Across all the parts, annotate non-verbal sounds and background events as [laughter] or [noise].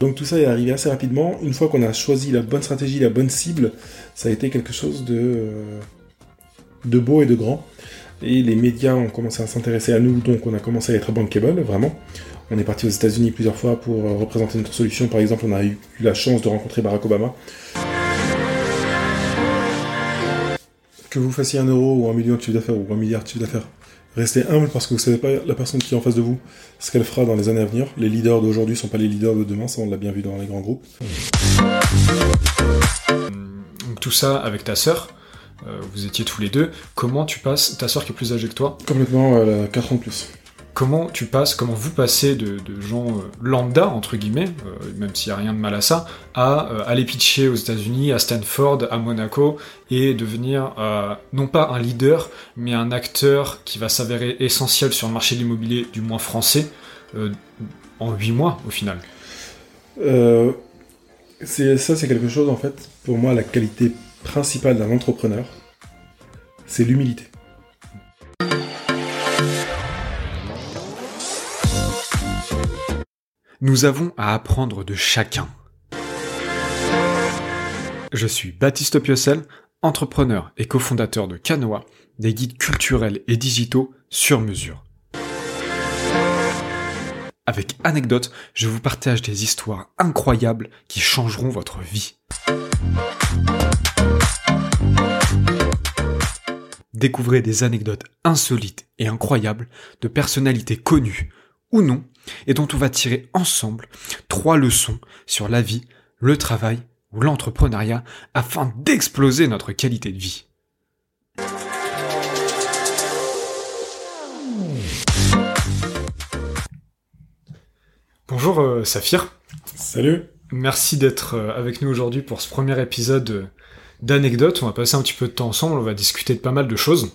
Donc tout ça est arrivé assez rapidement. Une fois qu'on a choisi la bonne stratégie, la bonne cible, ça a été quelque chose de, euh, de beau et de grand. Et les médias ont commencé à s'intéresser à nous, donc on a commencé à être bankable, vraiment. On est parti aux États-Unis plusieurs fois pour euh, représenter notre solution. Par exemple, on a eu la chance de rencontrer Barack Obama. Que vous fassiez un euro ou un million de chiffre d'affaires ou un milliard de chiffre d'affaires, restez humble parce que vous savez pas la personne qui est en face de vous, ce qu'elle fera dans les années à venir. Les leaders d'aujourd'hui sont pas les leaders de demain, ça on l'a bien vu dans les grands groupes. Donc tout ça avec ta sœur, euh, vous étiez tous les deux. Comment tu passes, ta sœur qui est plus âgée que toi, Complètement, elle a 4 ans de plus. Comment tu passes, comment vous passez de, gens euh, lambda, entre guillemets, euh, même s'il n'y a rien de mal à ça, à euh, aller pitcher aux États-Unis, à Stanford, à Monaco, et devenir non pas un leader, mais un acteur qui va s'avérer essentiel sur le marché de l'immobilier, du moins français, en 8 mois au final. Ça, c'est quelque chose en fait. Pour moi, la qualité principale d'un entrepreneur, c'est l'humilité. Nous avons à apprendre de chacun. Je suis Baptiste Piocel, entrepreneur et cofondateur de Canoa, des guides culturels et digitaux sur mesure. Avec anecdotes, je vous partage des histoires incroyables qui changeront votre vie. Découvrez des anecdotes insolites et incroyables de personnalités connues ou non, et dont on va tirer ensemble trois leçons sur la vie, le travail ou l'entrepreneuriat afin d'exploser notre qualité de vie. Bonjour euh, Saphir, Salut merci d'être euh, avec nous aujourd'hui pour ce premier épisode euh, d'anecdotes. On va passer un petit peu de temps ensemble, on va discuter de pas mal de choses,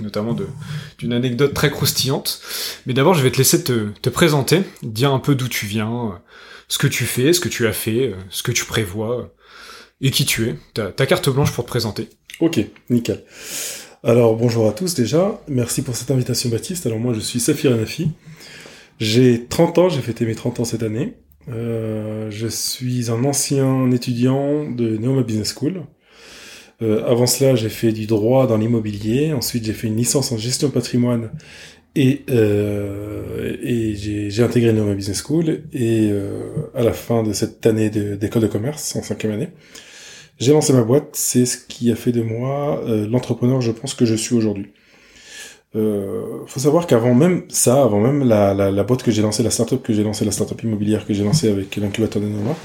notamment d'une anecdote très croustillante. Mais d'abord, je vais te laisser te, te présenter, dire un peu d'où tu viens, ce que tu fais, ce que tu as fait, ce que tu prévois, et qui tu es. Ta, carte blanche pour te présenter. Ok, nickel. Alors bonjour à tous déjà, merci pour cette invitation Baptiste. Alors moi je suis Safir Anafi, j'ai 30 ans, j'ai fêté mes 30 ans cette année. Euh, je suis un ancien étudiant de Neoma Business School. Euh, avant cela j'ai fait du droit dans l'immobilier, ensuite j'ai fait une licence en gestion patrimoine et, euh, et j'ai intégré Neoma Business School. Et euh, à la fin de cette année d'école de commerce, en cinquième année, j'ai lancé ma boîte, c'est ce qui a fait de moi euh, l'entrepreneur, je pense, que je suis aujourd'hui. Euh, faut savoir qu'avant même ça, avant même la, la, la boîte que j'ai lancée, la startup que j'ai lancée, la startup immobilière que j'ai lancée avec l'incubateur de Noma,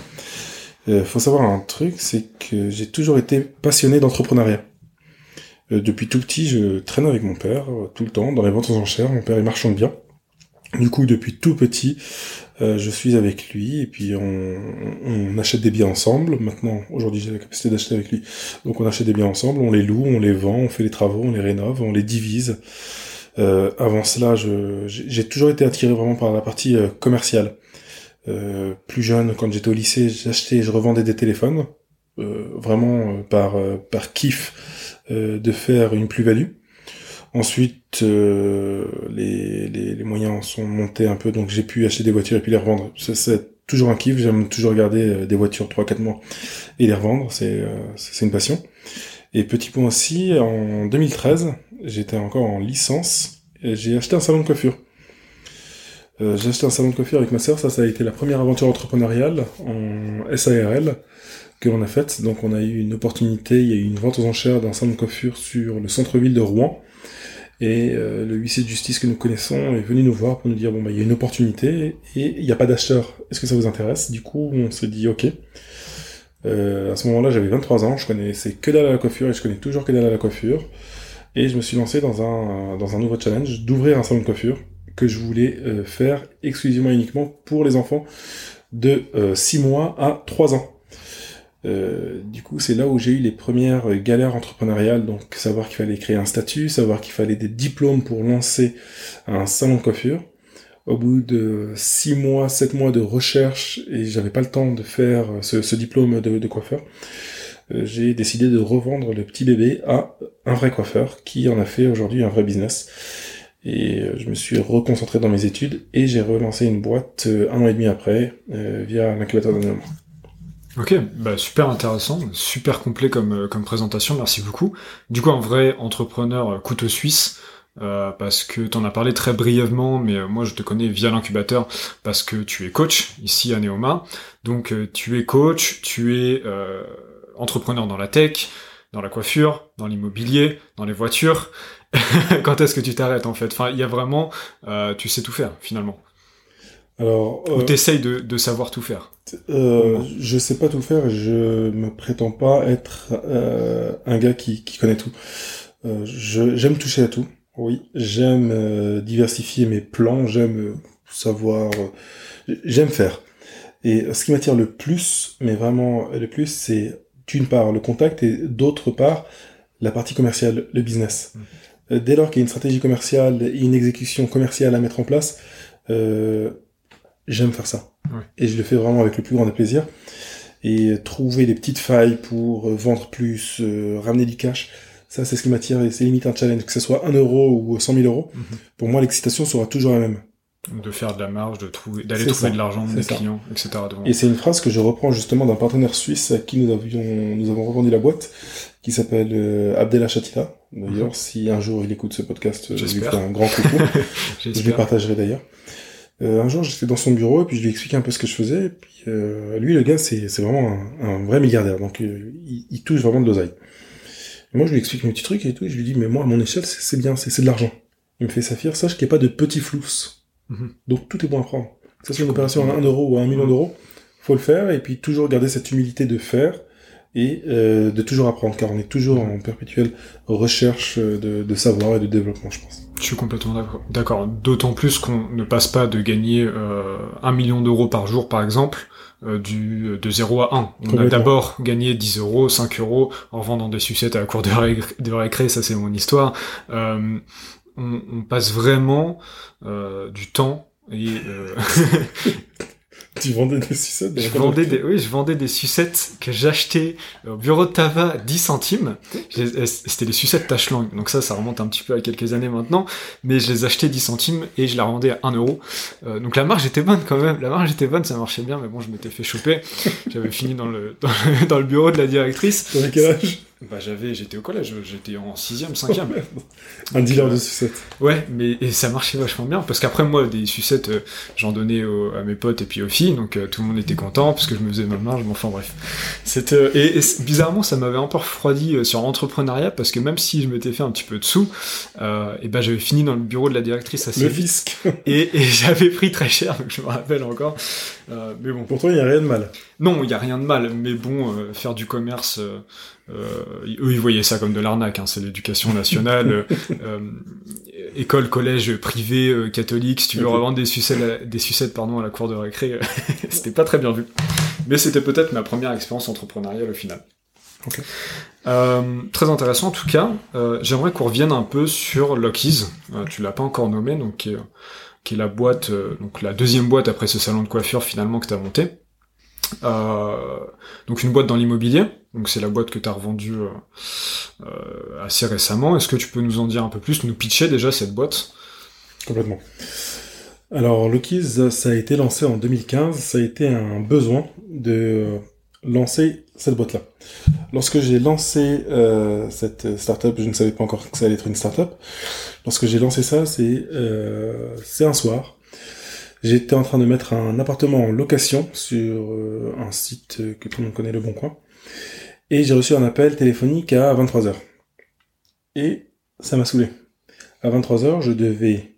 euh, faut savoir un truc, c'est que j'ai toujours été passionné d'entrepreneuriat. Euh, depuis tout petit, je traîne avec mon père, euh, tout le temps, dans les ventes aux enchères. Mon père est marchand de biens. Du coup, depuis tout petit, euh, je suis avec lui et puis on, achète des biens ensemble. Maintenant, aujourd'hui, j'ai la capacité d'acheter avec lui. Donc, on achète des biens ensemble, on les loue, on les vend, on fait les travaux, on les rénove, on les divise. Avant cela, j'ai toujours été attiré vraiment par la partie commerciale. Euh, plus jeune, quand j'étais au lycée, j'achetais, et je revendais des téléphones, euh, vraiment euh, par euh, par kiff de faire une plus-value. Ensuite, les, les, les moyens sont montés un peu, donc j'ai pu acheter des voitures et puis les revendre. C'est- toujours un kiff, j'aime toujours garder des voitures 3-4 mois et les revendre, c'est c'est une passion. Et petit point aussi, en 2013, j'étais encore en licence, j'ai acheté un salon de coiffure. Euh, j'ai acheté un salon de coiffure avec ma sœur, ça, ça a été la première aventure entrepreneuriale en SARL que l'on a faite. Donc on a eu une opportunité, il y a eu une vente aux enchères d'un salon de coiffure sur le centre-ville de Rouen. Et euh, le huissier de justice que nous connaissons est venu nous voir pour nous dire bon bah il y a une opportunité et il n'y a pas d'acheteur. Est-ce que ça vous intéresse? Du coup on s'est dit ok. Euh, à ce moment-là j'avais 23 ans, je connaissais que dalle à la coiffure et je connais toujours que dalle à la coiffure. Et je me suis lancé dans un dans un nouveau challenge d'ouvrir un salon de coiffure que je voulais euh, faire exclusivement uniquement pour les enfants de 6 mois à 3 ans. Euh, du coup, c'est là où j'ai eu les premières euh, galères entrepreneuriales, donc savoir qu'il fallait créer un statut, savoir qu'il fallait des diplômes pour lancer un salon de coiffure. Au bout de six mois, sept mois de recherche, et j'avais pas le temps de faire euh, ce, diplôme de, coiffeur, euh, j'ai décidé de revendre le petit bébé à un vrai coiffeur qui en a fait aujourd'hui un vrai business. Et je me suis reconcentré dans mes études et j'ai relancé une boîte un an et demi après via l'incubateur d'un Ok, bah super intéressant, super complet comme, comme présentation, merci beaucoup. Du coup, un vrai entrepreneur couteau suisse, euh, parce que tu en as parlé très brièvement, mais euh, moi je te connais via l'incubateur parce que tu es coach ici à Neoma. Donc euh, tu es coach, tu es entrepreneur dans la tech, dans la coiffure, dans l'immobilier, dans les voitures. [laughs] Quand est-ce que tu t'arrêtes en fait? Enfin, il y a vraiment, tu sais tout faire finalement. Alors, ou t'essayes de, de savoir tout faire. je sais pas tout faire. Je me prétends pas être un gars qui, qui connaît tout. j'aime toucher à tout. Oui, j'aime euh, diversifier mes plans, j'aime euh, savoir, euh, j'aime faire. Et ce qui m'attire le plus, mais vraiment le plus, c'est d'une part le contact et d'autre part la partie commerciale, le business. Mmh. Dès lors qu'il y a une stratégie commerciale et une exécution commerciale à mettre en place, j'aime faire ça. Et je le fais vraiment avec le plus grand des plaisirs. Et trouver des petites failles pour vendre plus, ramener du cash, ça, c'est ce qui m'attire et c'est limite un challenge. Que ce soit 1 euro ou 100 000 euros, mhm. pour moi, l'excitation sera toujours la même. De faire de la marge, de trouver, d'aller trouver de l'argent, des clients, etc. Et c'est une phrase que je reprends justement d'un partenaire suisse à qui nous avions, nous avons revendu la boîte, qui s'appelle euh, Chatila. D'ailleurs, mhm. si un jour il écoute ce podcast, je lui ferai un grand coucou. [laughs] je lui partagerai d'ailleurs. Euh, un jour, j'étais dans son bureau et puis je lui expliquais un peu ce que je faisais. Et puis, euh, lui, le gars, c'est, vraiment un, un, vrai milliardaire. Donc, euh, il, il touche vraiment de l'oseille moi, je lui explique mes petits trucs et tout, et je lui dis, mais moi, à mon échelle, c'est bien, c'est de l'argent. Il me fait, Saphir, sache qu'il n'y a pas de petits flous. Mhm. Donc, tout est bon à prendre. Que ce soit une opération à 1 euro ou à 1 million mhm. d'euros, faut le faire, et puis toujours garder cette humilité de faire, et euh, de toujours apprendre, car on est toujours en perpétuelle recherche de, de savoir et de développement, je pense. Je suis complètement d'accord. D'autant plus qu'on ne passe pas de gagner euh, 1 million d'euros par jour, par exemple, euh, du, de 0 à 1. On a d'abord gagné 10 euros, 5 euros en vendant des sucettes à la cour de, de récré, ça c'est mon histoire. Euh, on, on, passe vraiment euh, du temps et [laughs] Tu vendais des sucettes je vendais des, Oui, je vendais des sucettes que j'achetais au bureau de tabac 10 centimes. Euh, c'était des sucettes tache langue. Donc ça, ça remonte un petit peu à quelques années maintenant. Mais je les achetais 10 centimes et je la revendais à 1 euro. Euh, donc la marge était bonne quand même. La marge était bonne, ça marchait bien. Mais bon, je m'étais fait choper. J'avais fini dans le, dans le, bureau de la directrice. T'avais quel âge? Bah j'avais, j'étais au collège, j'étais en 6ème, 5ème. [laughs] un dealer de euh, sucettes. Ouais, mais et ça marchait vachement bien, parce qu'après moi, des sucettes, euh, j'en donnais à mes potes et puis aux filles, donc euh, tout le monde était content, parce que je me faisais ma marge, enfin bref. C'était, et, bizarrement, ça m'avait un peu refroidi sur l'entrepreneuriat, parce que même si je m'étais fait un petit peu de sous, et ben j'avais fini dans le bureau de la directrice assez Le fisc. et, et [laughs] j'avais pris très cher, donc je me rappelle encore. Mais bon. Pour toi, il n'y a rien de mal. Non, il n'y a rien de mal, mais bon, faire du commerce euh, eux, ils voyaient ça comme de l'arnaque. Hein, c'est l'éducation nationale, [laughs] euh, école, collège privé euh, catholique. Si tu veux revendre des sucettes, des sucettes pardon, à la cour de récré, [laughs] c'était pas très bien vu. Mais c'était peut-être ma première expérience entrepreneuriale au final. très intéressant en tout cas. J'aimerais qu'on revienne un peu sur Lockies. tu l'as pas encore nommé, donc qui est, la boîte, donc la deuxième boîte après ce salon de coiffure finalement que tu as monté. donc une boîte dans l'immobilier. Donc c'est la boîte que tu as revendue euh, euh, assez récemment. Est-ce que tu peux nous en dire un peu plus, nous pitcher déjà cette boîte? Complètement. Alors Lucky's, ça a été lancé en 2015, ça a été un besoin de lancer cette boîte-là. Lorsque j'ai lancé euh, cette startup, je ne savais pas encore que ça allait être une startup. Lorsque j'ai lancé ça, c'est euh, un soir. J'étais en train de mettre un appartement en location sur un site que tout le monde connaît, Le Bon Coin. Et j'ai reçu un appel téléphonique à 23h. Et ça m'a saoulé. À 23h, je devais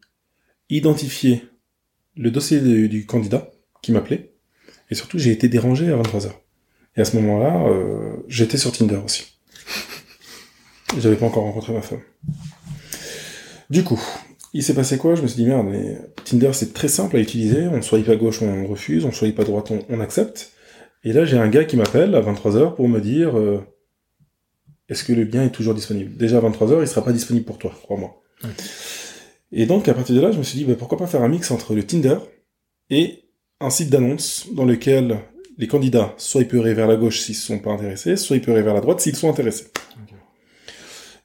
identifier le dossier du candidat qui m'appelait. Et surtout, j'ai été dérangé à 23h. Et à ce moment-là, euh, j'étais sur Tinder aussi. J'avais pas encore rencontré ma femme. Du coup, il s'est passé quoi? Je me suis dit, merde, mais Tinder, c'est très simple à utiliser. On swipe à gauche, on refuse. On swipe à droite, on accepte. Et là, j'ai un gars qui m'appelle à 23h pour me dire euh, est-ce que le bien est toujours disponible? Déjà à 23h, il sera pas disponible pour toi, crois-moi. Et donc, à partir de là, je me suis dit bah, pourquoi pas faire un mix entre le Tinder et un site d'annonce dans lequel les candidats peuvent vers la gauche s'ils ne sont pas intéressés, soit ils peuvent vers la droite s'ils sont intéressés.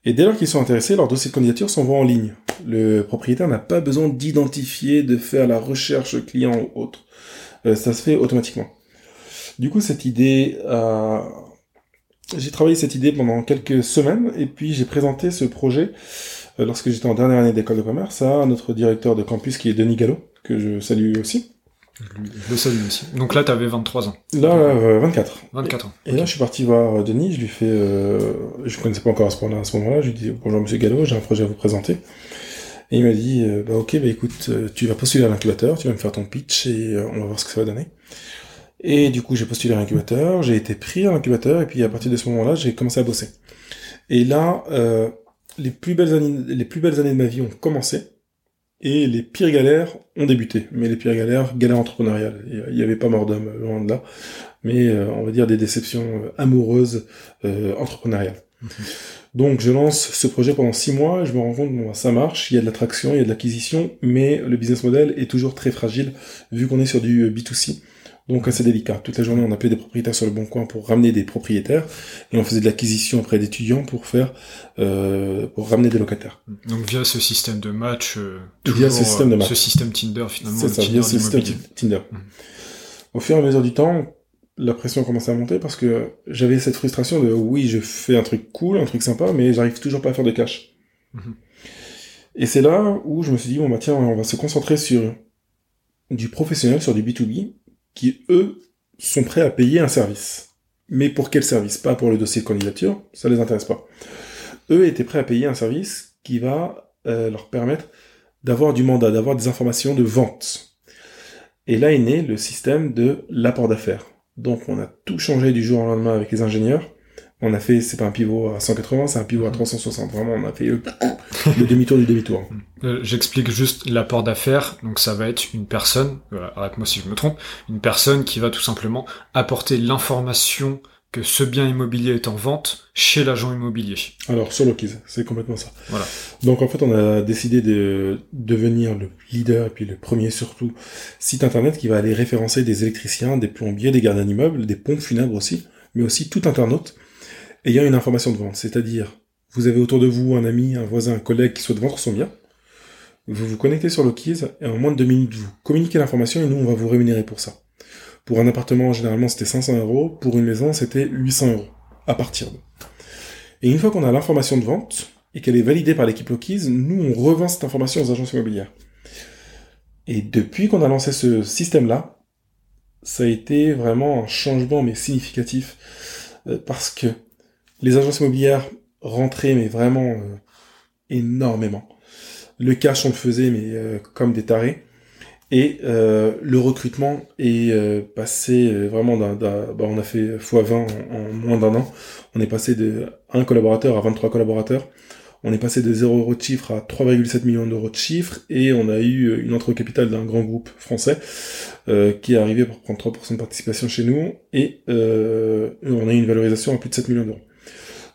Et dès lors qu'ils sont intéressés, leurs dossiers de candidature s'envoient en ligne. Le propriétaire n'a pas besoin d'identifier, de faire la recherche client ou autre. Euh, ça se fait automatiquement. Du coup, cette idée, euh, j'ai travaillé cette idée pendant quelques semaines et puis j'ai présenté ce projet euh, lorsque j'étais en dernière année d'école de commerce à notre directeur de campus qui est Denis Gallo, que je salue aussi. Le salue aussi. Donc là, tu avais 23 ans. Là, euh, 24. 24 ans. Et là, je suis parti voir Denis, je lui fais, euh, je connaissais pas encore à ce moment-là, à ce moment-là, je lui dis, bonjour monsieur Gallo, j'ai un projet à vous présenter. Et il m'a dit, euh, bah ok, bah écoute, euh, tu vas postuler à l'incubateur, tu vas me faire ton pitch et euh, on va voir ce que ça va donner. Et du coup, j'ai postulé à l'incubateur, j'ai été pris à l'incubateur, et puis à partir de ce moment-là, j'ai commencé à bosser. Et là, euh, les plus belles années, les plus belles années de ma vie ont commencé, et les pires galères ont débuté. Mais les pires galères, galères entrepreneuriales. Il n'y avait pas mort d'homme, loin de là. Mais euh, on va dire des déceptions euh, amoureuses, euh, entrepreneuriales. Donc je lance ce projet pendant six mois, je me rends compte, bon, ça marche, il y a de l'attraction, il y a de l'acquisition, mais le business model est toujours très fragile, vu qu'on est sur du B2C. Donc assez délicat. Toute la journée, on appelait des propriétaires sur le bon coin pour ramener des propriétaires, et on faisait de l'acquisition auprès d'étudiants pour faire, euh, pour ramener des locataires. Donc via ce système de match, euh, Via ce système de euh, match. ce système Tinder finalement, C'est ça, Tinder via ce système. Tinder. Mhm. Au fur et à mesure du temps, la pression commençait à monter parce que j'avais cette frustration de oui, je fais un truc cool, un truc sympa, mais j'arrive toujours pas à faire de cash. Mhm. Et c'est là où je me suis dit, bon bah tiens, on va se concentrer sur du professionnel, sur du B2B, qui eux sont prêts à payer un service. Mais pour quel service? Pas pour le dossier de candidature, ça les intéresse pas. Eux étaient prêts à payer un service qui va euh, leur permettre d'avoir du mandat, d'avoir des informations de vente. Et là est né le système de l'apport d'affaires. Donc on a tout changé du jour au lendemain avec les ingénieurs. On a fait, c'est pas un pivot à 180, c'est un pivot à 360. Vraiment, on a fait le, le demi-tour du demi-tour. Euh, J'explique juste l'apport d'affaires. Donc ça va être une personne, voilà, arrête-moi si je me trompe, une personne qui va tout simplement apporter l'information que ce bien immobilier est en vente chez l'agent immobilier. Alors, sur Lokiz, c'est complètement ça. Voilà. Donc, en fait, on a décidé de devenir le leader, et puis le premier surtout, site internet qui va aller référencer des électriciens, des plombiers, des gardiens d'immeubles, des pompes funèbres aussi, mais aussi tout internaute ayant une information de vente. C'est-à-dire, vous avez autour de vous un ami, un voisin, un collègue qui souhaite vendre son bien. Vous vous connectez sur Lokiz, et en moins de deux minutes, vous communiquez l'information, et nous, on va vous rémunérer pour ça. Pour un appartement, généralement, c'était 500 euros. Pour une maison, c'était 800 euros. À partir de. Et une fois qu'on a l'information de vente, et qu'elle est validée par l'équipe Lokiz, nous, on revend cette information aux agences immobilières. Et depuis qu'on a lancé ce système-là, ça a été vraiment un changement, mais significatif, euh, parce que les agences immobilières rentraient, mais vraiment euh, énormément. Le cash, on le faisait, mais euh, comme des tarés. Et euh, le recrutement est euh, passé euh, vraiment d'un, bah, on a fait x20 en, moins d'un an. On est passé de 1 collaborateur à 23 collaborateurs. On est passé de 0 euros de chiffre à 3,7 millions d'euros de chiffre et on a eu une entrée au capital d'un grand groupe français euh, qui est arrivé pour prendre 3% de participation chez nous et euh, on a eu une valorisation à plus de 7 millions d'euros.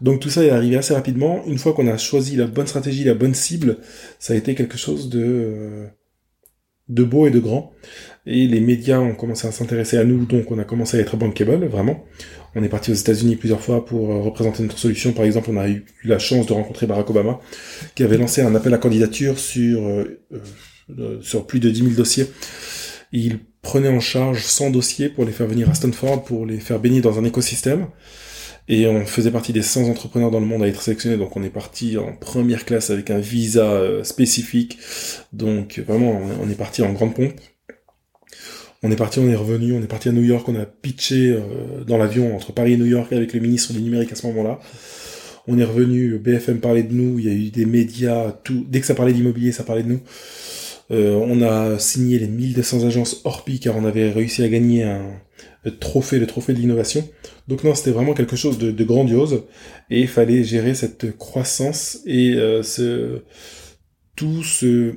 Donc tout ça est arrivé assez rapidement. Une fois qu'on a choisi la bonne stratégie, la bonne cible, ça a été quelque chose de euh, de beau et de grand. Et les médias ont commencé à s'intéresser à nous, donc on a commencé à être bankable, vraiment. On est parti aux États-Unis plusieurs fois pour euh, représenter notre solution. Par exemple, on a eu la chance de rencontrer Barack Obama, qui avait lancé un appel à candidature sur euh, sur plus de 10 000 dossiers. Il prenait en charge 100 dossiers pour les faire venir à Stanford, pour les faire baigner dans un écosystème. Et on faisait partie des 100 entrepreneurs dans le monde à être sélectionnés, donc on est parti en première classe avec un visa euh, spécifique. Donc vraiment, on- est parti en grande pompe. On est parti, on est revenu, on est parti à New York, on a pitché euh, dans l'avion entre Paris et New York avec le ministre du numérique à ce moment-là. On est revenu, BFM parlait de nous, il y a eu des médias, tout. Dès que ça parlait d'immobilier, ça parlait de nous. Euh, on a signé les 1200 agences Orpi car on avait réussi à gagner un trophée, le trophée de l'innovation. Donc non, c'était vraiment quelque chose de, grandiose et il fallait gérer cette croissance et euh, ce, tout ce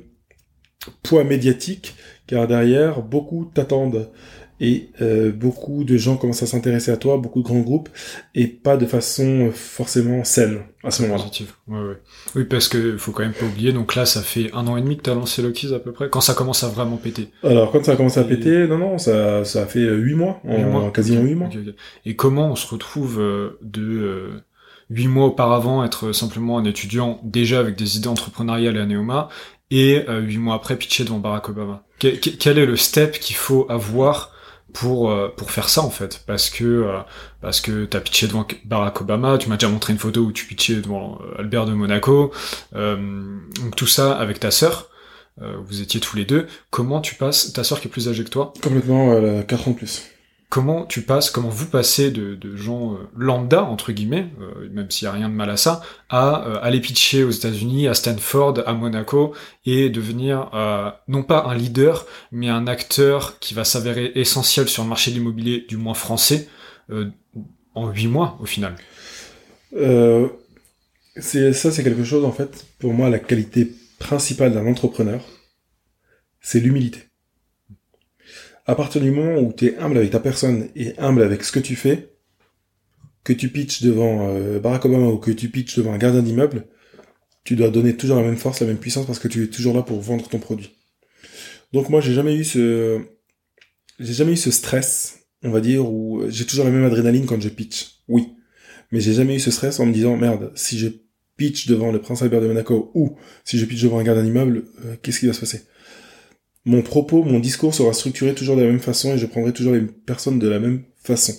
poids médiatique car derrière, beaucoup t'attendent et euh, beaucoup de gens commencent à s'intéresser à toi, beaucoup de grands groupes et pas de façon forcément saine à ce moment-là. Positive. Ouais, ouais. Oui, parce que faut quand même pas oublier. Donc là, ça fait un an et demi que t'as lancé Lokiz à peu près. Quand ça commence à vraiment péter. Alors quand ça a commencé à péter, non non, ça ça fait huit mois, en, mois. quasiment huit mois. Et comment on se retrouve euh, de euh, huit mois auparavant être simplement un étudiant déjà avec des idées entrepreneuriales à Neoma et euh, huit mois après pitcher devant Barack Obama? quel est le step qu'il faut avoir pour euh, pour faire ça en fait. Parce que euh, parce que t'as pitché devant Barack Obama tu m'as déjà montré une photo où tu pitchais devant Albert de Monaco. Donc tout ça avec ta sœur. Vous étiez tous les deux. Comment tu passes ta sœur qui est plus âgée que toi? Complètement euh, 4 ans plus comment tu passes, comment vous passez de, de gens euh, lambda entre guillemets, euh, même s'il y a rien de mal à ça, à euh, aller pitcher aux États-Unis, à Stanford, à Monaco et devenir non pas un leader, mais un acteur qui va s'avérer essentiel sur le marché de l'immobilier, du moins français, en huit mois au final. c'est ça, c'est quelque chose en fait. Pour moi, la qualité principale d'un entrepreneur, c'est l'humilité à partir du moment où tu es humble avec ta personne et humble avec ce que tu fais, que tu pitches devant euh, Barack Obama ou que tu pitches devant un gardien d'immeuble, tu dois donner toujours la même force, la même puissance parce que tu es toujours là pour vendre ton produit. Donc moi j'ai jamais eu ce j'ai jamais eu ce stress, on va dire où j'ai toujours la même adrénaline quand je pitch. Oui. Mais j'ai jamais eu ce stress en me disant merde, si je pitch devant le prince Albert de Monaco ou si je pitch devant un gardien d'immeuble, euh, qu'est-ce qui va se passer? Mon propos, mon discours sera structuré toujours de la même façon et je prendrai toujours les personnes de la même façon.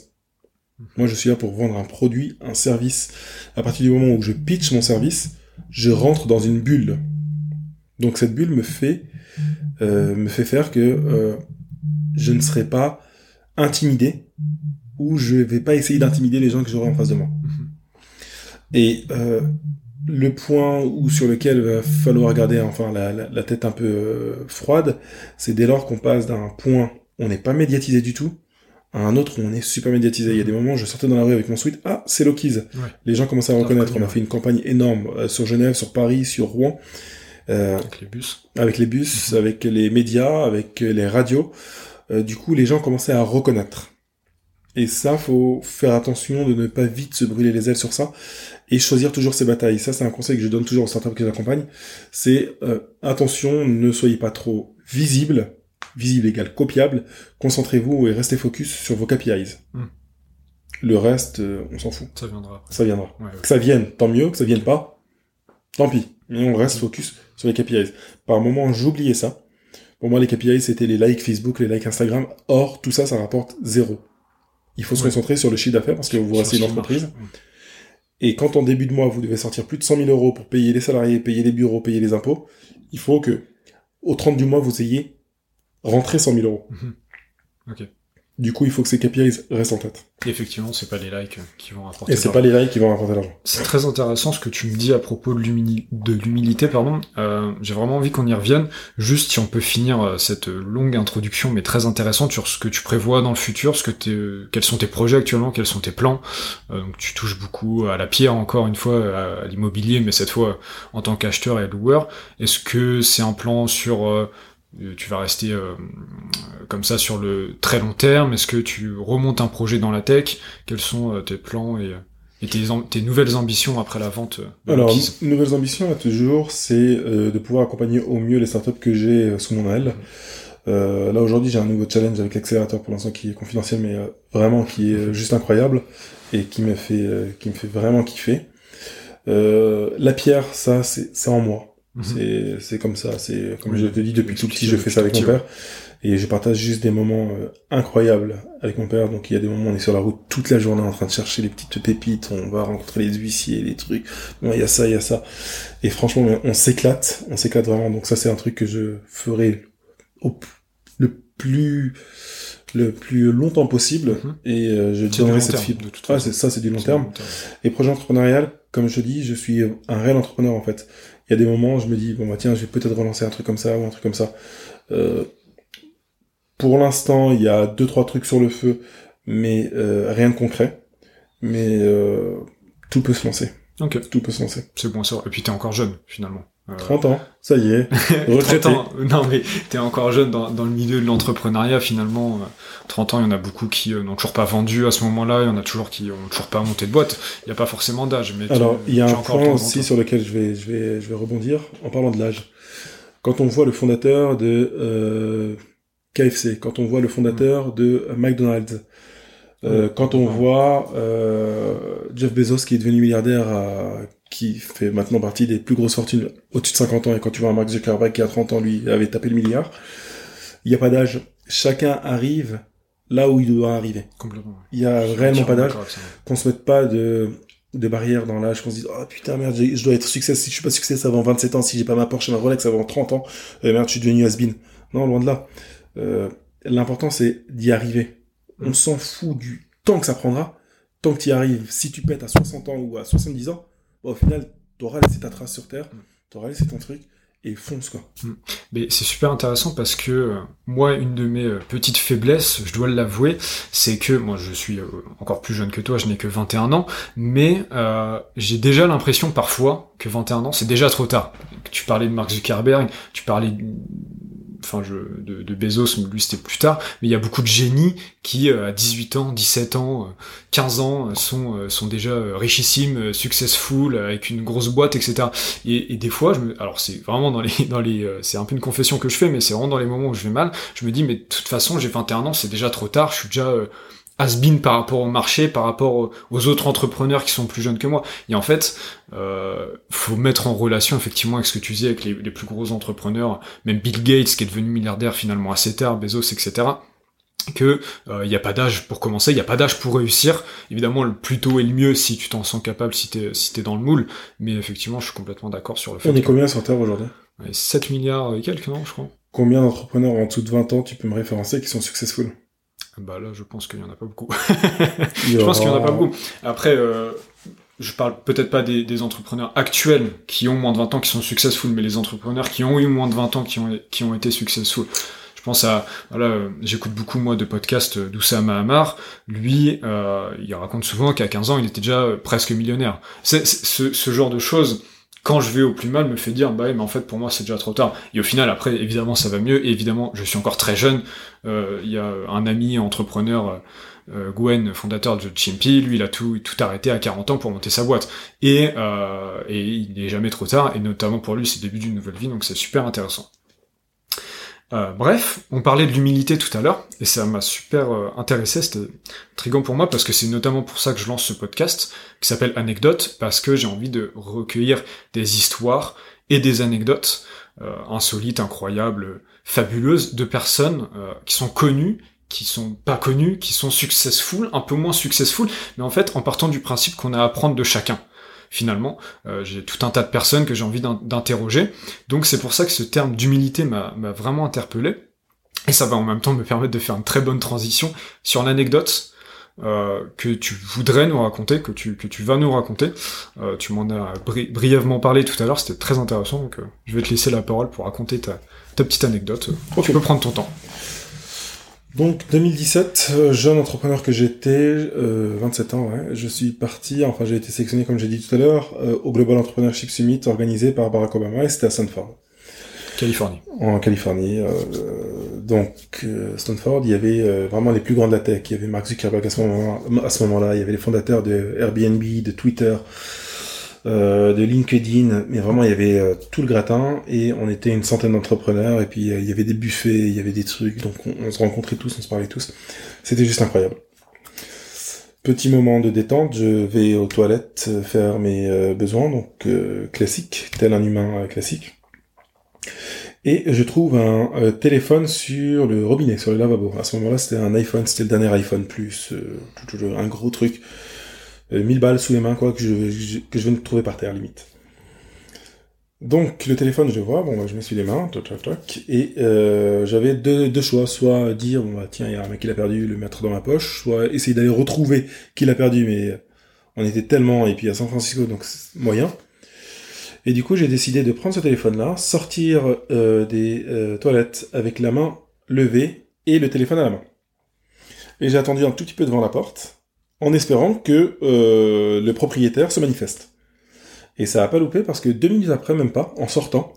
Moi, je suis là pour vendre un produit, un service. À partir du moment où je pitch mon service, je rentre dans une bulle. Donc cette bulle me fait euh, me fait faire que euh, je ne serai pas intimidé ou je vais pas essayer d'intimider les gens que j'aurai en face de moi. Et euh, le point où sur lequel va falloir garder enfin la, tête un peu euh, froide, c'est dès lors qu'on passe d'un point où on n'est pas médiatisé du tout à un autre où on est super médiatisé. Il y a des moments où je sortais dans la rue avec mon suite, ah c'est Loki's. Les gens commençaient à reconnaître. On a fait une campagne énorme euh, sur Genève, sur Paris, sur Rouen. Euh, avec les bus. Avec les bus, mhm. avec les médias, avec les radios. du coup, les gens commençaient à reconnaître. Et ça, faut faire attention de ne pas vite se brûler les ailes sur ça et choisir toujours ses batailles. Ça, c'est un conseil que je donne toujours aux startups que j'accompagne. C'est euh, attention, ne soyez pas trop visible. Visible égale copiable. Concentrez-vous et restez focus sur vos KPIs. Hmm. Le reste, euh, on s'en fout. Ça viendra. Ça viendra. Que ça vienne, tant mieux. Que ça vienne pas, tant pis. Mais on reste focus sur les KPIs. Par moment, j'oubliais ça. Pour moi, les KPIs, c'était les likes Facebook, les likes Instagram. Or, tout ça, ça rapporte zéro. Il faut se concentrer sur le chiffre d'affaires parce que vous restez une entreprise. Et quand en début de mois, vous devez sortir plus de 100 000 euros pour payer les salariés, payer les bureaux, payer les impôts, il faut que, au 30 du mois, vous ayez rentré 100 000 euros. Mhm. Ok. Du coup, il faut que ces KPIs restent en tête. effectivement, c'est pas les likes qui vont rapporter. Et c'est pas les likes qui vont rapporter l'argent. C'est très intéressant ce que tu me dis à propos de l'humilité, pardon. Euh, J'ai vraiment envie qu'on y revienne. Juste si on peut finir euh, cette longue introduction, mais très intéressante sur ce que tu prévois dans le futur, ce que t'es, quels sont tes projets actuellement, quels sont tes plans. Euh, donc tu touches beaucoup à la pierre encore une fois, à, l'immobilier, mais cette fois en tant qu'acheteur et loueur. Est-ce que c'est un plan sur euh, euh, tu vas rester euh, comme ça sur le très long terme Est-ce que tu remontes un projet dans la tech? Quels sont euh, tes plans et, tes, nouvelles ambitions après la vente Alors, nouvelles ambitions, là, toujours, c'est de pouvoir accompagner au mieux les startups que j'ai sous mon aile. là, aujourd'hui, j'ai un nouveau challenge avec l'accélérateur pour l'instant qui est confidentiel, mais vraiment qui est juste incroyable et qui me fait, qui me fait vraiment kiffer. la pierre, ça, c'est en moi. Mhm. C'est comme ça. C'est comme je te dis depuis tout petit, je fais ça avec mon père et je partage juste des moments euh, incroyables avec mon père. Donc il y a des moments où on est sur la route toute la journée en train de chercher les petites pépites, on va rencontrer les huissiers, les trucs. Bon, il y a ça, il y a ça. Et franchement, on s'éclate, on s'éclate vraiment. Donc ça, c'est un truc que je ferai au, le plus le plus longtemps possible mhm. et euh, je donnerai cette fibre. De toute façon. c'est ça, c'est du long terme. long terme. Et projet entrepreneurial, comme je dis, je suis un réel entrepreneur en fait il y a des moments où je me dis bon bah tiens je vais peut-être relancer un truc comme ça ou un truc comme ça. Euh, pour l'instant il y a deux trois trucs sur le feu mais euh, rien de concret. Mais euh, tout peut se lancer. Ok. Tout peut se lancer. C'est bon ça et puis t'es encore jeune finalement 30 ans, ça y est. [laughs] 30 ans, non mais t'es encore jeune dans, dans le milieu de l'entrepreneuriat finalement. 30 ans, il y en a beaucoup qui n'ont toujours pas vendu à ce moment-là, il y en a toujours qui ont toujours pas monté de boîte. Il n'y a pas forcément d'âge. Mais Alors, il y a un point aussi sur lequel je vais, je, vais, je vais rebondir en parlant de l'âge. Quand on voit le fondateur de euh, KFC, quand on voit le fondateur de McDonald's, Euh, quand on voit euh, Jeff Bezos qui est devenu milliardaire, à- qui fait maintenant partie des plus grosses fortunes au-dessus de 50 ans, et quand tu vois un Mark Zuckerberg qui a 30 ans, lui, avait tapé le milliard, il n'y a pas d'âge. Chacun arrive là où il doit arriver. Complètement. Il y a réellement pas d'âge. Qu'on se mette pas de, de barrière dans l'âge, qu'on se dise, oh putain, merde, je dois être succès, si je suis pas succès avant 27 ans, si j'ai pas ma Porsche et ma Rolex avant 30 ans, euh, merde, je suis devenu has-been. Non, loin de là. Euh, L'important, c'est d'y arriver. On Mm. s'en fout du temps que ça prendra, tant que tu y arrives. Si tu pètes à 60 ans ou à 70 ans, bah, au final, t'auras laissé ta trace sur Terre, Mm. t'auras laissé ton truc, et fonce, quoi. Mais c'est super intéressant parce que euh, moi, une de mes euh, petites faiblesses, je dois l'avouer, c'est que moi, je suis euh, encore plus jeune que toi, je n'ai que 21 ans, mais j'ai déjà l'impression parfois que 21 ans, c'est déjà trop tard. Tu parlais de Mark Zuckerberg, tu parlais enfin je, de, de Bezos, lui c'était plus tard, mais il y a beaucoup de génies qui euh, à 18 ans, 17 ans, euh, 15 ans euh, sont, euh, sont déjà euh, richissimes, euh, successful, euh, avec une grosse boîte, etc. Et, et des fois, je me, alors c'est vraiment dans les, [laughs] dans les, euh, c'est un peu une confession que je fais, mais c'est vraiment dans les moments où je vais mal, je me dis mais de toute façon j'ai 21 ans, c'est déjà trop tard, je suis déjà euh, has-been par rapport au marché, par rapport aux, autres entrepreneurs qui sont plus jeunes que moi. Et en fait, euh, faut mettre en relation effectivement avec ce que tu disais avec les, les plus gros entrepreneurs, même Bill Gates qui est devenu milliardaire finalement assez tard, Bezos, etc. Que il n'y a pas d'âge pour commencer, il n'y a pas d'âge pour réussir. Évidemment, le plus tôt est le mieux si tu t'en sens capable, si t'es si t'es dans le moule. Mais effectivement, je suis complètement d'accord sur le fait. On est combien sur Terre aujourd'hui? Ouais, 7 milliards et quelques, non, je crois. Combien d'entrepreneurs en dessous de 20 ans tu peux me référencer qui sont successful? Bah là, je pense qu'il y en a pas beaucoup. [laughs] Je pense qu'il y en a pas beaucoup. Après, euh, je parle peut-être pas des, des entrepreneurs actuels qui ont moins de 20 ans qui sont successful, mais les entrepreneurs qui ont eu moins de 20 ans qui ont, qui ont été successful. Je pense à, voilà, euh, j'écoute beaucoup moi de podcasts d'Oussama Mahamar. Lui, euh, il raconte souvent qu'à 15 ans, il était déjà euh, presque millionnaire. C'est, c'est- ce, ce genre de choses, quand je vais au plus mal, me fait dire, bah mais en fait, pour moi, c'est déjà trop tard. Et au final, après, évidemment, ça va mieux. Et évidemment, je suis encore très jeune. Euh, Il y a un ami entrepreneur, euh, euh, Gwen, fondateur de Chimpy, lui, il a tout, tout arrêté à 40 ans pour monter sa boîte. Et, et il n'est jamais trop tard, et notamment pour lui, c'est le début d'une nouvelle vie, donc c'est super intéressant. Euh, bref, on parlait de l'humilité tout à l'heure, et ça m'a super euh, intéressé, c'était intriguant pour moi, parce que c'est notamment pour ça que je lance ce podcast, qui s'appelle Anecdote, parce que j'ai envie de recueillir des histoires et des anecdotes euh, insolites, incroyables, fabuleuses, de personnes qui sont connues, qui sont pas connues, qui sont successful, un peu moins successful, mais en fait en partant du principe qu'on a à apprendre de chacun. Finalement, euh, j'ai tout un tas de personnes que j'ai envie d'in- d'interroger, donc c'est pour ça que ce terme d'humilité m'a vraiment interpellé, et ça va en même temps me permettre de faire une très bonne transition sur l'anecdote euh, que tu voudrais nous raconter, que tu, que tu vas nous raconter. Euh, tu m'en as bri- brièvement parlé tout à l'heure, c'était très intéressant, donc euh, je vais te laisser la parole pour raconter ta, ta petite anecdote. Tu peux prendre ton temps. Donc 2017, euh, jeune entrepreneur que j'étais, euh, 27 ans, ouais, je suis parti, enfin j'ai été sélectionné comme j'ai dit tout à l'heure, euh, au Global Entrepreneurship Summit organisé par Barack Obama et c'était à Stanford, Californie. en Californie. Euh, donc euh, Stanford, il y avait euh, vraiment les plus grands de la tech. Il y avait Mark Zuckerberg à ce moment à ce moment-là, il y avait les fondateurs de Airbnb, de Twitter, euh, de LinkedIn, mais vraiment il y avait euh, tout le gratin et on était une centaine d'entrepreneurs et puis euh, il y avait des buffets, il y avait des trucs, donc on, on se rencontrait tous, on se parlait tous. C'était juste incroyable. Petit moment de détente, je vais aux toilettes faire mes besoins, donc classique, tel un humain classique. Et je trouve un téléphone sur le robinet, sur le lavabo. À ce moment-là, c'était un iPhone, c'était le dernier iPhone plus, un gros truc. Euh, 1000 balles sous les mains, quoi, que je, que je viens de trouver par terre, limite. Donc, le téléphone, je vois, bon, bah, je me suis les mains, toc, toc, toc, et euh, j'avais deux, deux choix, soit dire, bon, bah, tiens, il y a un mec qui l'a perdu, le mettre dans ma poche, soit essayer d'aller retrouver qui l'a perdu, mais on était tellement, et puis à San Francisco, donc moyen. Et du coup, j'ai décidé de prendre ce téléphone-là, sortir euh, des euh, toilettes avec la main levée et le téléphone à la main. Et j'ai attendu un tout petit peu devant la porte, en espérant que euh, le propriétaire se manifeste. Et ça a pas loupé parce que deux minutes après, même pas, en sortant,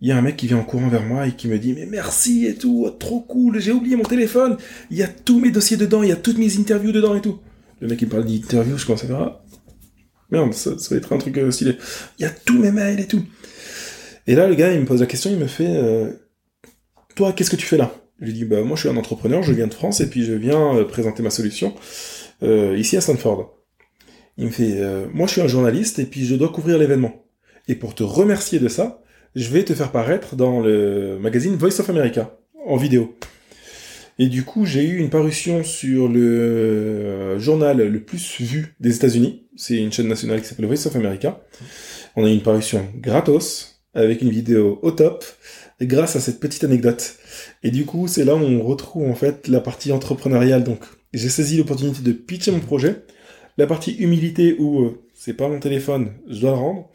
il y a un mec qui vient en courant vers moi et qui me dit mais merci et tout, oh, trop cool, j'ai oublié mon téléphone, il y a tous mes dossiers dedans, il y a toutes mes interviews dedans et tout. Le mec il me parle d'interview, je commence à faire ah, merde, ça, va être un truc euh, stylé. Il y a tous mes mails et tout. Et là le gars il me pose la question, il me fait euh, toi qu'est-ce que tu fais là? Je lui dis, bah, moi, je suis un entrepreneur, je viens de France, et puis je viens présenter ma solution euh, ici à Stanford. Il me fait, euh, moi, je suis un journaliste, et puis je dois couvrir l'événement. Et pour te remercier de ça, je vais te faire paraître dans le magazine Voice of America, en vidéo. Et du coup, j'ai eu une parution sur le euh, journal le plus vu des États-Unis. C'est une chaîne nationale qui s'appelle Voice of America. On a eu une parution gratos, avec une vidéo au top, grâce à cette petite anecdote. Et du coup, c'est là où on retrouve en fait la partie entrepreneuriale. Donc, j'ai saisi l'opportunité de pitcher mon projet. La partie humilité où euh, c'est pas mon téléphone, je dois le rendre.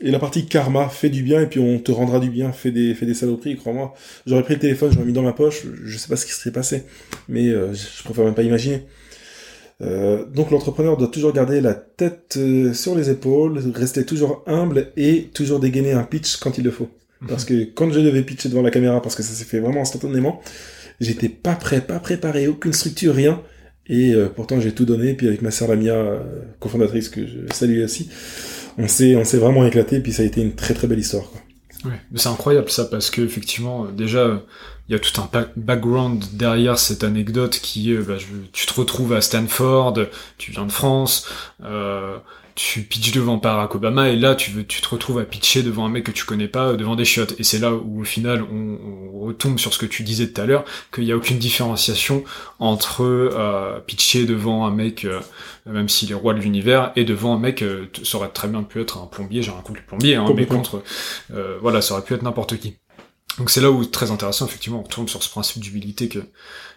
Et la partie karma, fais du bien et puis on te rendra du bien, fais des, fais des saloperies, crois-moi. J'aurais pris le téléphone, j'aurais mis dans ma poche, je sais pas ce qui serait passé. Mais euh, je préfère même pas imaginer. Euh, donc l'entrepreneur doit toujours garder la tête euh, sur les épaules, rester toujours humble et toujours dégainer un pitch quand il le faut. Parce que quand je devais pitcher devant la caméra, parce que ça s'est fait vraiment instantanément, j'étais pas prêt, pas préparé, aucune structure, rien. Et euh, pourtant j'ai tout donné. Puis avec ma sœur Lamia, euh, cofondatrice que je salue aussi, on s'est on s'est vraiment éclaté. Puis ça a été une très très belle histoire. Quoi. Ouais, c'est incroyable ça parce que effectivement euh, déjà il y a tout un background derrière cette anecdote qui est bah, tu te retrouves à Stanford, tu viens de France, tu pitches devant Barack Obama et là tu veux tu te retrouves à pitcher devant un mec que tu connais pas euh, devant des chiottes. Et c'est là où au final on, on retombe sur ce que tu disais tout à l'heure qu'il y a aucune différenciation entre euh, pitcher devant un mec euh, même s'il est roi de l'univers et devant un mec euh, ça aurait très bien pu être un plombier j'ai rien contre le plombier hein, mais contre euh, voilà ça aurait pu être n'importe qui donc c'est là où très intéressant effectivement on retourne sur ce principe d'humilité que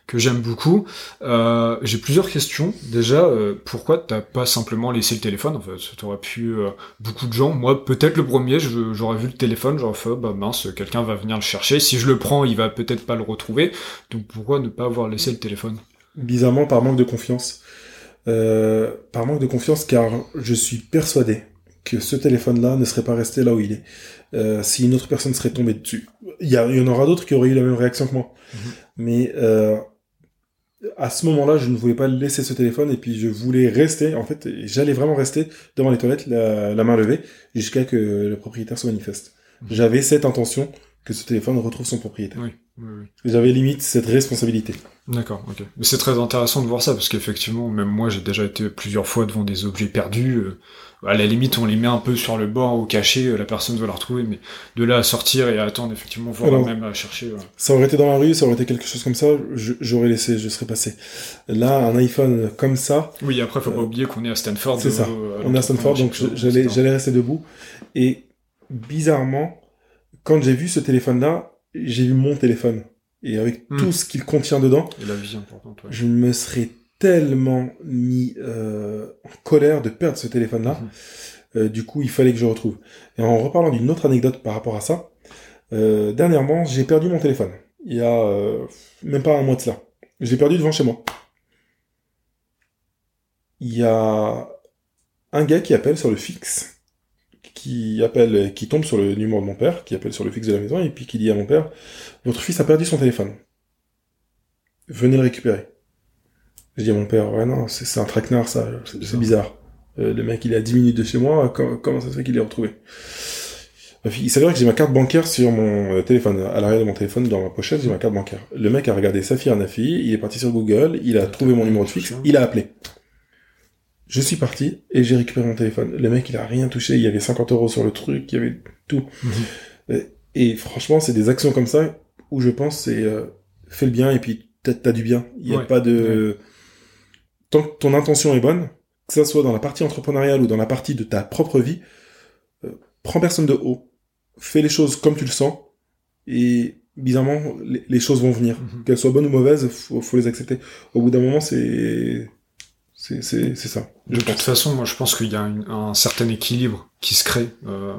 que j'aime beaucoup. Euh, j'ai plusieurs questions. Déjà, euh, pourquoi t'as pas simplement laissé le téléphone? En fait, t'aurais pu euh, beaucoup de gens. Moi, peut-être le premier, j'aurais vu le téléphone, j'aurais fait bah mince, quelqu'un va venir le chercher. Si je le prends, il va peut-être pas le retrouver. Donc pourquoi ne pas avoir laissé le téléphone? Bizarrement par manque de confiance. Euh, par manque de confiance car je suis persuadé que ce téléphone-là ne serait pas resté là où il est. Euh, si une autre personne serait tombée dessus. Il y, a- il y en aura d'autres qui auraient eu la même réaction que moi. Mhm. Mais euh, à ce moment-là, je ne voulais pas laisser ce téléphone et puis je voulais rester, en fait, j'allais vraiment rester devant les toilettes, la, la main levée, jusqu'à que le propriétaire se manifeste. Mhm. J'avais cette intention que ce téléphone retrouve son propriétaire. Oui, oui, oui. J'avais limite cette responsabilité. D'accord, ok. Mais c'est très intéressant de voir ça parce qu'effectivement, même moi, j'ai déjà été plusieurs fois devant des objets perdus. euh, à la limite, on les met un peu sur le bord ou cachés, euh, la personne veut la retrouver, mais de là à sortir et à attendre, effectivement, voir Alors- même à chercher. voilà. Ça aurait été dans la rue, ça aurait été quelque chose comme ça, j'aurais laissé, je serais passé. Là, un iPhone comme ça, Oui, après, faut pas Euh, oublier qu'on est à Stanford. c'est ça. euh, on est à Stanford, donc j'allais rester debout. Et bizarrement, quand j'ai vu ce téléphone-là, j'ai vu mon téléphone. Et avec Hmm. tout ce qu'il contient dedans, Et la vie importante, ouais. je me serais tellement mis euh, en colère de perdre ce téléphone-là. Mhm. Euh, du coup, il fallait que je retrouve. Et en reparlant d'une autre anecdote par rapport à ça, euh, dernièrement, j'ai perdu mon téléphone. Il y a même pas un mois de cela. Je l'ai perdu devant chez moi. Il y a un gars qui appelle sur le fixe, qui appelle, qui tombe sur le numéro de mon père, qui appelle sur le fixe de la maison, et puis qui dit à mon père, votre fils a perdu son téléphone. Venez le récupérer. Je dis à mon père, ouais non, c'est un traquenard ça, c'est bizarre. Euh, le mec il est à 10 minutes de chez moi, com- comment ça se fait qu'il l'ait retrouvé? Il s'avère que j'ai ma carte bancaire sur mon euh, téléphone, à l'arrière de mon téléphone, dans ma pochette, j'ai ma carte bancaire. Le mec a regardé Saphir Nafi, il est parti sur Google, il a trouvé mon numéro de fixe, il a appelé. Je suis parti et j'ai récupéré mon téléphone. Le mec il a rien touché, il y avait 50 euros sur le truc, il y avait tout. Mhm. [laughs] Et franchement, c'est des actions comme ça où je pense c'est euh, fais le bien et puis t'as t'as du bien. Il y a Ouais. pas de tant que ton intention est bonne, que ça soit dans la partie entrepreneuriale ou dans la partie de ta propre vie, euh, prends personne de haut, fais les choses comme tu le sens et bizarrement les, les choses vont venir, Mhm. qu'elles soient bonnes ou mauvaises, faut, faut les accepter. Au bout d'un moment, c'est c'est ça. De toute façon, moi, je pense qu'il y a une- un certain équilibre qui se crée euh,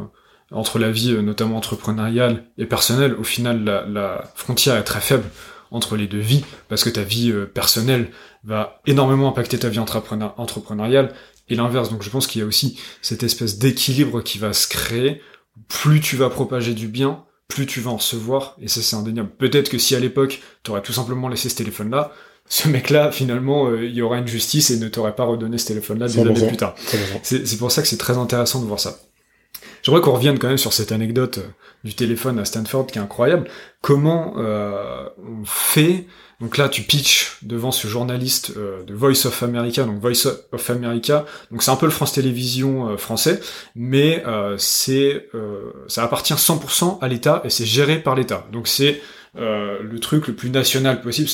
entre la vie, euh, notamment entrepreneuriale et personnelle. Au final, la, la frontière est très faible entre les deux vies, parce que ta vie euh, personnelle va énormément impacter ta vie entrepreneur- entrepreneuriale, et l'inverse. Donc je pense qu'il y a aussi cette espèce d'équilibre qui va se créer. Plus tu vas propager du bien, plus tu vas en recevoir, et ça c'est indéniable. Peut-être que si à l'époque, tu aurais tout simplement laissé ce téléphone-là, ce mec-là, finalement, euh, il y aura une justice et ne t'aurait pas redonné ce téléphone-là des 100%. années plus tard. C'est pour ça que c'est très intéressant de voir ça. J'aimerais qu'on revienne quand même sur cette anecdote euh, du téléphone à Stanford qui est incroyable. Comment euh, on fait donc là, tu pitches devant ce journaliste euh, de Voice of America, donc Voice of America, donc c'est un peu le France Télévisions français, mais c'est ça appartient 100% à l'État et c'est géré par l'État. Donc c'est le truc le plus national possible.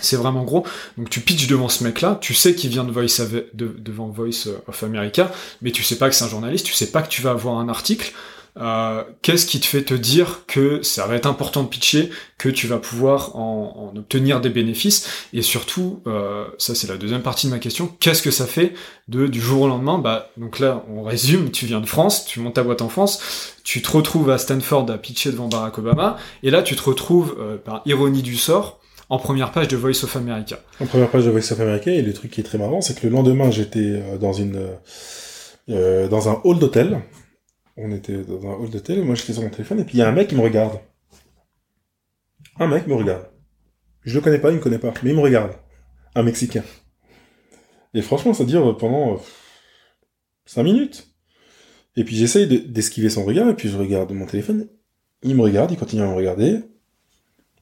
C'est vraiment gros. Donc tu pitches devant ce mec-là, tu sais qu'il vient de Voice devant Voice of America, mais tu sais pas que c'est un journaliste, tu sais pas que tu vas avoir un article. Euh, qu'est-ce qui te fait te dire que ça va être important de pitcher, que tu vas pouvoir en, obtenir des bénéfices? Et surtout, euh, ça c'est la deuxième partie de ma question, qu'est-ce que ça fait de du jour au lendemain? Bah donc là, on résume, tu viens de France, tu montes ta boîte en France, tu te retrouves à Stanford à pitcher devant Barack Obama, et là tu te retrouves, euh, par ironie du sort, en première page de Voice of America. En première page de Voice of America, et le truc qui est très marrant, c'est que le lendemain, j'étais dans une dans un hall d'hôtel on était dans un hall d'hôtel, moi j'étais sur mon téléphone, et puis il y a un mec qui me regarde. Un mec me regarde. Je le connais pas, il me connaît pas, mais il me regarde. Un Mexicain. Et franchement, ça dure pendant 5 minutes. Et puis j'essaye d'esquiver son regard, et puis je regarde mon téléphone. Il me regarde, il continue à me regarder.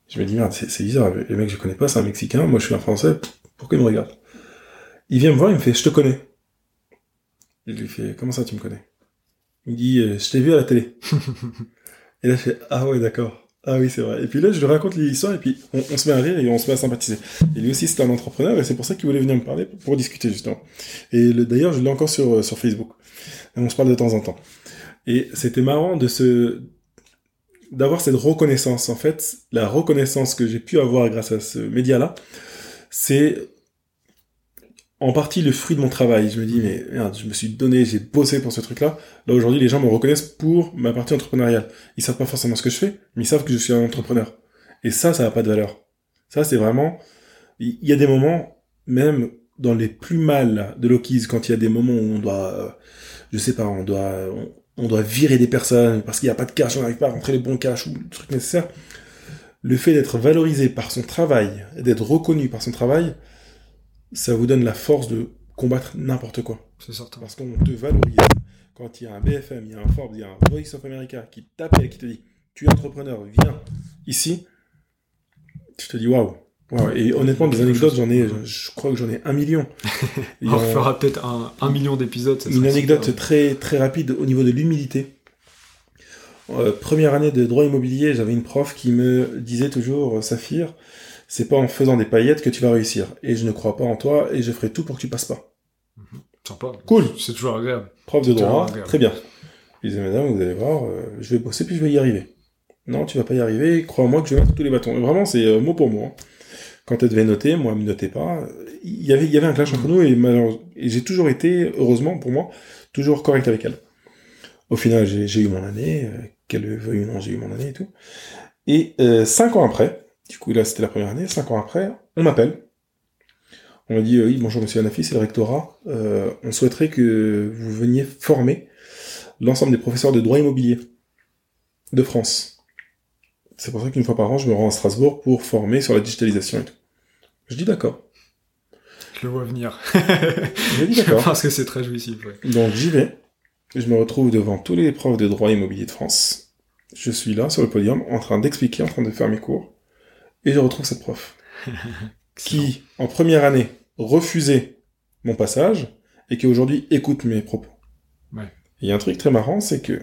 Je me dis, merde, c'est bizarre, le mec je connais pas, c'est un Mexicain, moi je suis un Français, pourquoi il me regarde Il vient me voir, il me fait, je te connais. Je lui fais, comment ça tu me connais? Il dit, euh, je t'ai vu à la télé. [laughs] et là, je fais, ah ouais, d'accord. Ah oui, c'est vrai. Et puis là, je lui raconte l'histoire et puis on, se met à rire et on se met à sympathiser. Et lui aussi, c'est un entrepreneur et c'est pour ça qu'il voulait venir me parler pour discuter justement. Et d'ailleurs, je l'ai encore sur, euh, sur Facebook. Et on se parle de temps en temps. Et c'était marrant de se d'avoir cette reconnaissance. En fait, la reconnaissance que j'ai pu avoir grâce à ce média-là, c'est en partie le fruit de mon travail. Je me dis, mais merde, je me suis donné, j'ai bossé pour ce truc-là. Là, aujourd'hui, les gens me reconnaissent pour ma partie entrepreneuriale. Ils savent pas forcément ce que je fais, mais ils savent que je suis un entrepreneur. Et ça, ça n'a pas de valeur. Ça, c'est vraiment... Il y a des moments, même dans les plus mal de l'Okis, quand il y a des moments où on doit... Euh, je sais pas, on doit... doit virer des personnes parce qu'il n'y a pas de cash, on n'arrive pas à rentrer les bons cash ou le truc nécessaire. Le fait d'être valorisé par son travail, d'être reconnu par son travail, ça vous donne la force de combattre n'importe quoi. C'est certain. Parce qu'on te valorise. Quand il y a un BFM, il y a un Forbes, il y a un Voice of America qui t'appelle, qui te dit Tu es entrepreneur, viens ici, tu te dis waouh. Et honnêtement, des anecdotes, j'en ai, je, crois que j'en ai un million. [laughs] on fera peut-être un, million d'épisodes. Une anecdote très, très rapide au niveau de l'humilité. Euh, première année de droit immobilier, j'avais une prof qui me disait toujours, Saphir, c'est pas en faisant des paillettes que tu vas réussir. Et je ne crois pas en toi et je ferai tout pour que tu passes pas. Mhm. Sympa. Cool. C'est toujours agréable. Prof de droit, très bien. Je disais, madame, vous allez voir, euh, je vais bosser puis je vais y arriver. Non, tu vas pas y arriver, crois-moi que je vais mettre tous les bâtons. vraiment, c'est euh, mot pour mot. Hein. Quand elle devait noter, moi, elle me notait pas. Il y avait, il y avait un clash entre nous et, et j'ai toujours été, heureusement pour moi, toujours correct avec elle. Au final, j'ai eu mon année, euh, qu'elle veuille ou non, j'ai eu mon année et tout. Et cinq ans après, du coup, là, c'était la première année. Cinq ans après, on m'appelle. On m'a dit, euh, oui, bonjour monsieur Anafi, c'est le rectorat. Euh, on souhaiterait que vous veniez former l'ensemble des professeurs de droit immobilier de France. C'est pour ça qu'une fois par an, je me rends à Strasbourg pour former sur la digitalisation et tout. Je dis d'accord. Je le vois venir. je dis [laughs] d'accord. Parce que c'est très jouissif. Donc j'y vais. Je me retrouve devant tous les profs de droit immobilier de France. Je suis là sur le podium en train d'expliquer, en train de faire mes cours. Et je retrouve cette prof [laughs] qui, en première année, refusait mon passage et qui aujourd'hui écoute mes propos. Il y a un truc très marrant, c'est que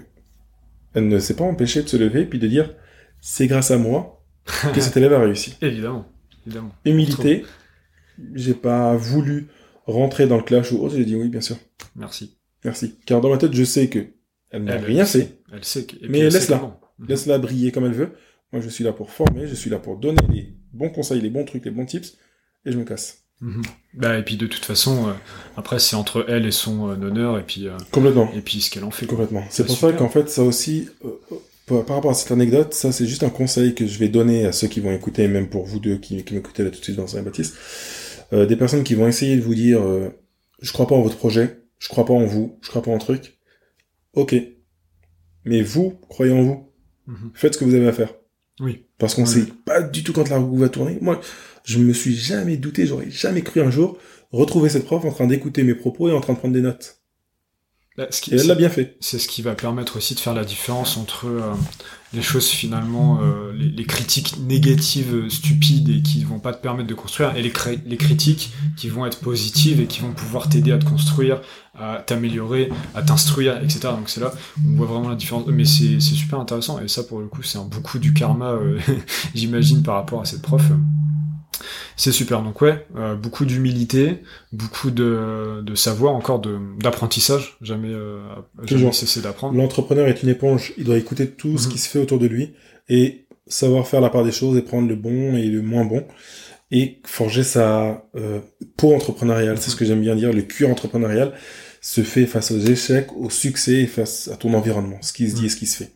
elle ne s'est pas empêchée de se lever puis de dire c'est grâce à moi que [laughs] cet élève a réussi. Évidemment, évidemment. Humilité. J'ai pas voulu rentrer dans le clash ou autre. J'ai dit oui, bien sûr. Merci. Merci. Car dans ma tête, je sais que elle n'a rien fait. Elle sait. mais laisse-la. Laisse-la briller comme elle veut. Moi, je suis là pour former, je suis là pour donner les bons conseils, les bons trucs, les bons tips, et je me casse. Mhm. Bah, et puis de toute façon, euh, après c'est entre elle et son euh, honneur et puis euh, complètement. Et puis ce qu'elle en fait. Complètement. C'est pour ça qu'en fait ça aussi, par rapport à cette anecdote, ça c'est juste un conseil que je vais donner à ceux qui vont écouter, même pour vous deux qui, qui m'écoutez là tout de suite dans Saint-Baptiste, des personnes qui vont essayer de vous dire, je crois pas en votre projet, je crois pas en vous, je crois pas en truc. Ok, mais vous croyez en vous. Mhm. Faites ce que vous avez à faire. Oui. Parce qu'on sait pas du tout quand la roue va tourner. Moi, je me suis jamais douté, j'aurais jamais cru un jour retrouver cette prof en train d'écouter mes propos et en train de prendre des notes. Bah, ce qui- Et elle l'a bien fait. C'est ce qui va permettre aussi de faire la différence entre euh, les choses finalement, euh, les, les critiques négatives euh, stupides et qui vont pas te permettre de construire, et les, critiques qui vont être positives et qui vont pouvoir t'aider à te construire, à t'améliorer, à t'instruire, etc. Donc c'est là où on voit vraiment la différence. Mais c'est c'est super intéressant, et ça pour le coup c'est un beaucoup du karma, euh, [laughs] j'imagine, par rapport à cette prof. C'est super, donc ouais, euh, beaucoup d'humilité, beaucoup de, de savoir, encore de d'apprentissage, jamais, euh, jamais cesser d'apprendre. L'entrepreneur est une éponge. Il doit écouter tout ce Mhm. qui se fait autour de lui et savoir faire la part des choses et prendre le bon et le moins bon et forger sa euh, peau entrepreneuriale. C'est ce que j'aime bien dire. Le cuir entrepreneurial se fait face aux échecs, au succès et face à ton environnement, ce qui se dit et ce qui se fait.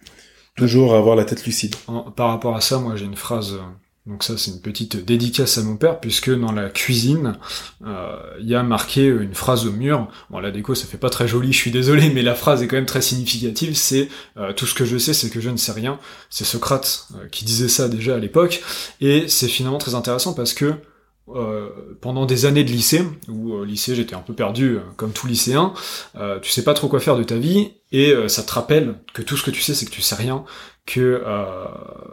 Toujours avoir la tête lucide. En- par rapport à ça, moi j'ai une phrase, euh, donc ça c'est une petite dédicace à mon père, puisque dans la cuisine, euh, il y a marqué une phrase au mur, bon la déco ça fait pas très joli, je suis désolé, mais la phrase est quand même très significative, c'est euh, tout ce que je sais c'est que je ne sais rien, c'est Socrate euh, qui disait ça déjà à l'époque, et c'est finalement très intéressant parce que pendant des années de lycée, où au lycée j'étais un peu perdu comme tout lycéen, tu sais pas trop quoi faire de ta vie, et ça te rappelle que tout ce que tu sais c'est que tu sais rien, que euh,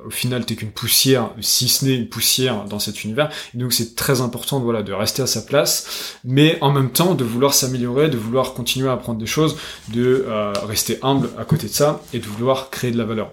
au final t'es qu'une poussière, si ce n'est une poussière dans cet univers. Et donc c'est très important voilà, de rester à sa place, mais en même temps de vouloir s'améliorer, de vouloir continuer à apprendre des choses, de euh, rester humble à côté de ça, et de vouloir créer de la valeur.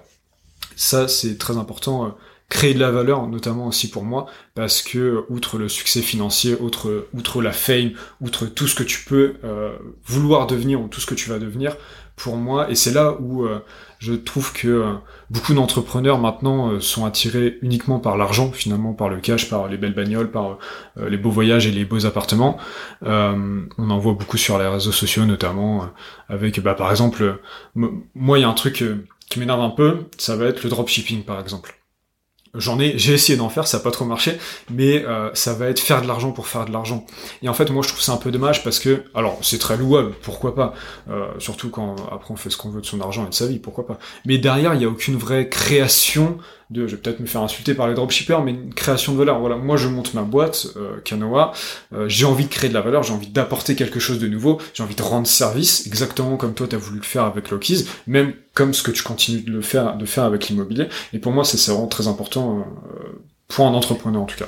Ça c'est très important. euh, créer de la valeur, notamment aussi pour moi, parce que outre le succès financier, outre, outre la fame, outre tout ce que tu peux euh, vouloir devenir ou tout ce que tu vas devenir, pour moi, et c'est là où euh, je trouve que euh, beaucoup d'entrepreneurs maintenant euh, sont attirés uniquement par l'argent, finalement par le cash, par les belles bagnoles, par euh, les beaux voyages et les beaux appartements. On en voit beaucoup sur les réseaux sociaux notamment, avec bah, par exemple, moi il y a un truc qui m'énerve un peu, ça va être le dropshipping par exemple. J'en ai, j'ai essayé d'en faire, ça n'a pas trop marché, mais euh, ça va être faire de l'argent pour faire de l'argent. Et en fait, moi, je trouve ça un peu dommage parce que, alors, c'est très louable, pourquoi pas, euh, surtout quand après on fait ce qu'on veut de son argent et de sa vie, pourquoi pas. Mais derrière, il n'y a aucune vraie création je vais peut-être me faire insulter par les dropshippers, mais une création de valeur. Voilà, moi, je monte ma boîte, euh, Kanoa, euh, j'ai envie de créer de la valeur, j'ai envie d'apporter quelque chose de nouveau, j'ai envie de rendre service, exactement comme toi, tu as voulu le faire avec Loki's, même comme ce que tu continues de le faire, de faire avec l'immobilier. Et pour moi, c'est vraiment très important euh, pour un entrepreneur en tout cas.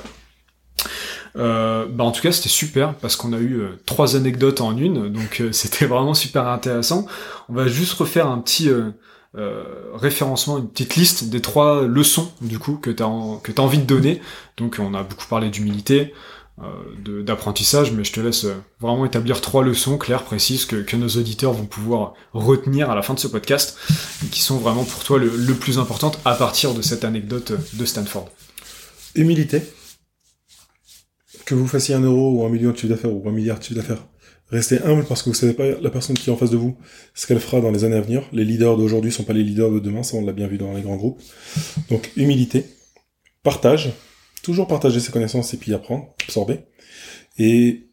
Euh, bah en tout cas c'était super parce qu'on a eu euh, trois anecdotes en une donc [laughs] c'était vraiment super intéressant on va juste refaire un petit référencement une petite liste des trois leçons du coup que tu as t'as envie de donner donc on a beaucoup parlé d'humilité euh, d'apprentissage mais je te laisse euh, vraiment établir trois leçons claires précises que, que nos auditeurs vont pouvoir retenir à la fin de ce podcast qui sont vraiment pour toi le, le plus importante à partir de cette anecdote de Stanford Humilité. Que vous fassiez un euro ou un million de chiffre d'affaires ou un milliard de chiffre d'affaires. Restez humble parce que vous savez pas la personne qui est en face de vous, ce qu'elle fera dans les années à venir. Les leaders d'aujourd'hui sont pas les leaders de demain, ça on l'a bien vu dans les grands groupes. Donc humilité, partage, toujours partager ses connaissances et puis apprendre, absorber. Et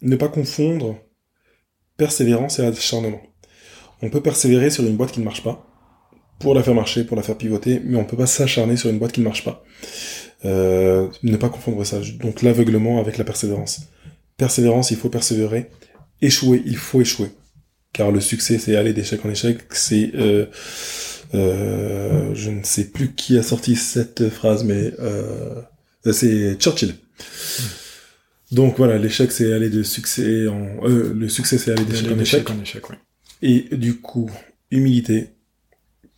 ne pas confondre persévérance et acharnement. On peut persévérer sur une boîte qui ne marche pas, pour la faire marcher, pour la faire pivoter, mais on peut pas s'acharner sur une boîte qui ne marche pas. Euh, ne pas confondre ça. Donc l'aveuglement avec la persévérance. Persévérance, il faut persévérer. Échouer, il faut échouer. Car le succès, c'est aller d'échec en échec. C'est, euh, euh, je ne sais plus qui a sorti cette phrase, mais euh, c'est Churchill. Donc voilà, l'échec, c'est aller de succès en, euh, le succès, c'est aller d'échec en échec. en échec oui. Et du coup, humilité,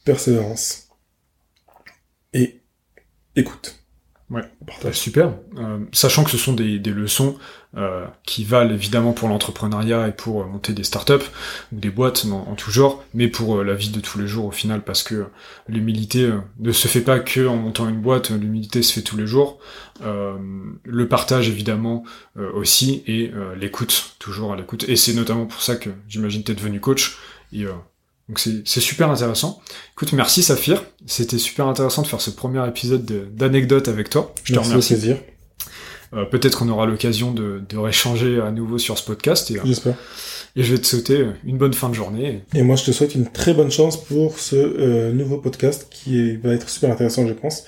persévérance et écoute. Ouais. Bah, Partage. super. Euh, sachant que ce sont des, des leçons euh, qui valent évidemment pour l'entrepreneuriat et pour euh, monter des startups ou des boîtes en, en tout genre, mais pour euh, la vie de tous les jours au final, parce que l'humilité euh, ne se fait pas que en montant une boîte, l'humilité se fait tous les jours. Euh, le partage évidemment euh, aussi et l'écoute, toujours à l'écoute. Et c'est notamment pour ça que j'imagine t'es devenu coach. Et, euh, donc c'est super intéressant. Écoute, merci Saphir. C'était super intéressant de faire ce premier épisode de- d'anecdotes avec toi. Je te Merci remercie. plaisir. Euh, Peut-être qu'on aura l'occasion de, de rééchanger à nouveau sur ce podcast et, euh, J'espère. et je vais te souhaiter une bonne fin de journée. Et moi, je te souhaite une très bonne chance pour ce euh, nouveau podcast qui est- va être super intéressant, je pense.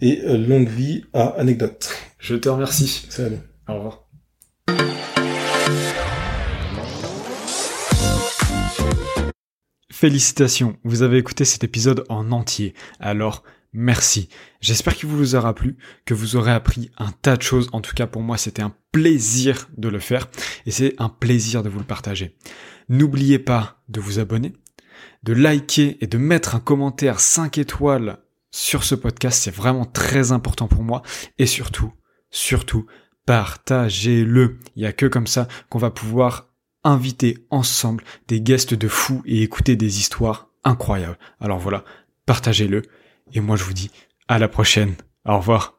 Et euh, longue vie à Anecdote. Je te remercie. Salut. Au revoir. Félicitations, vous avez écouté cet épisode en entier. Alors, merci. J'espère qu'il vous aura plu, que vous aurez appris un tas de choses. En tout cas, pour moi, c'était un plaisir de le faire et c'est un plaisir de vous le partager. N'oubliez pas de vous abonner, de liker et de mettre un commentaire 5 étoiles sur ce podcast. C'est vraiment très important pour moi. Et surtout, surtout, partagez-le. Il n'y a que comme ça qu'on va pouvoir inviter ensemble des guests de fous et écouter des histoires incroyables. Alors voilà, partagez-le. Et moi je vous dis à la prochaine. Au revoir.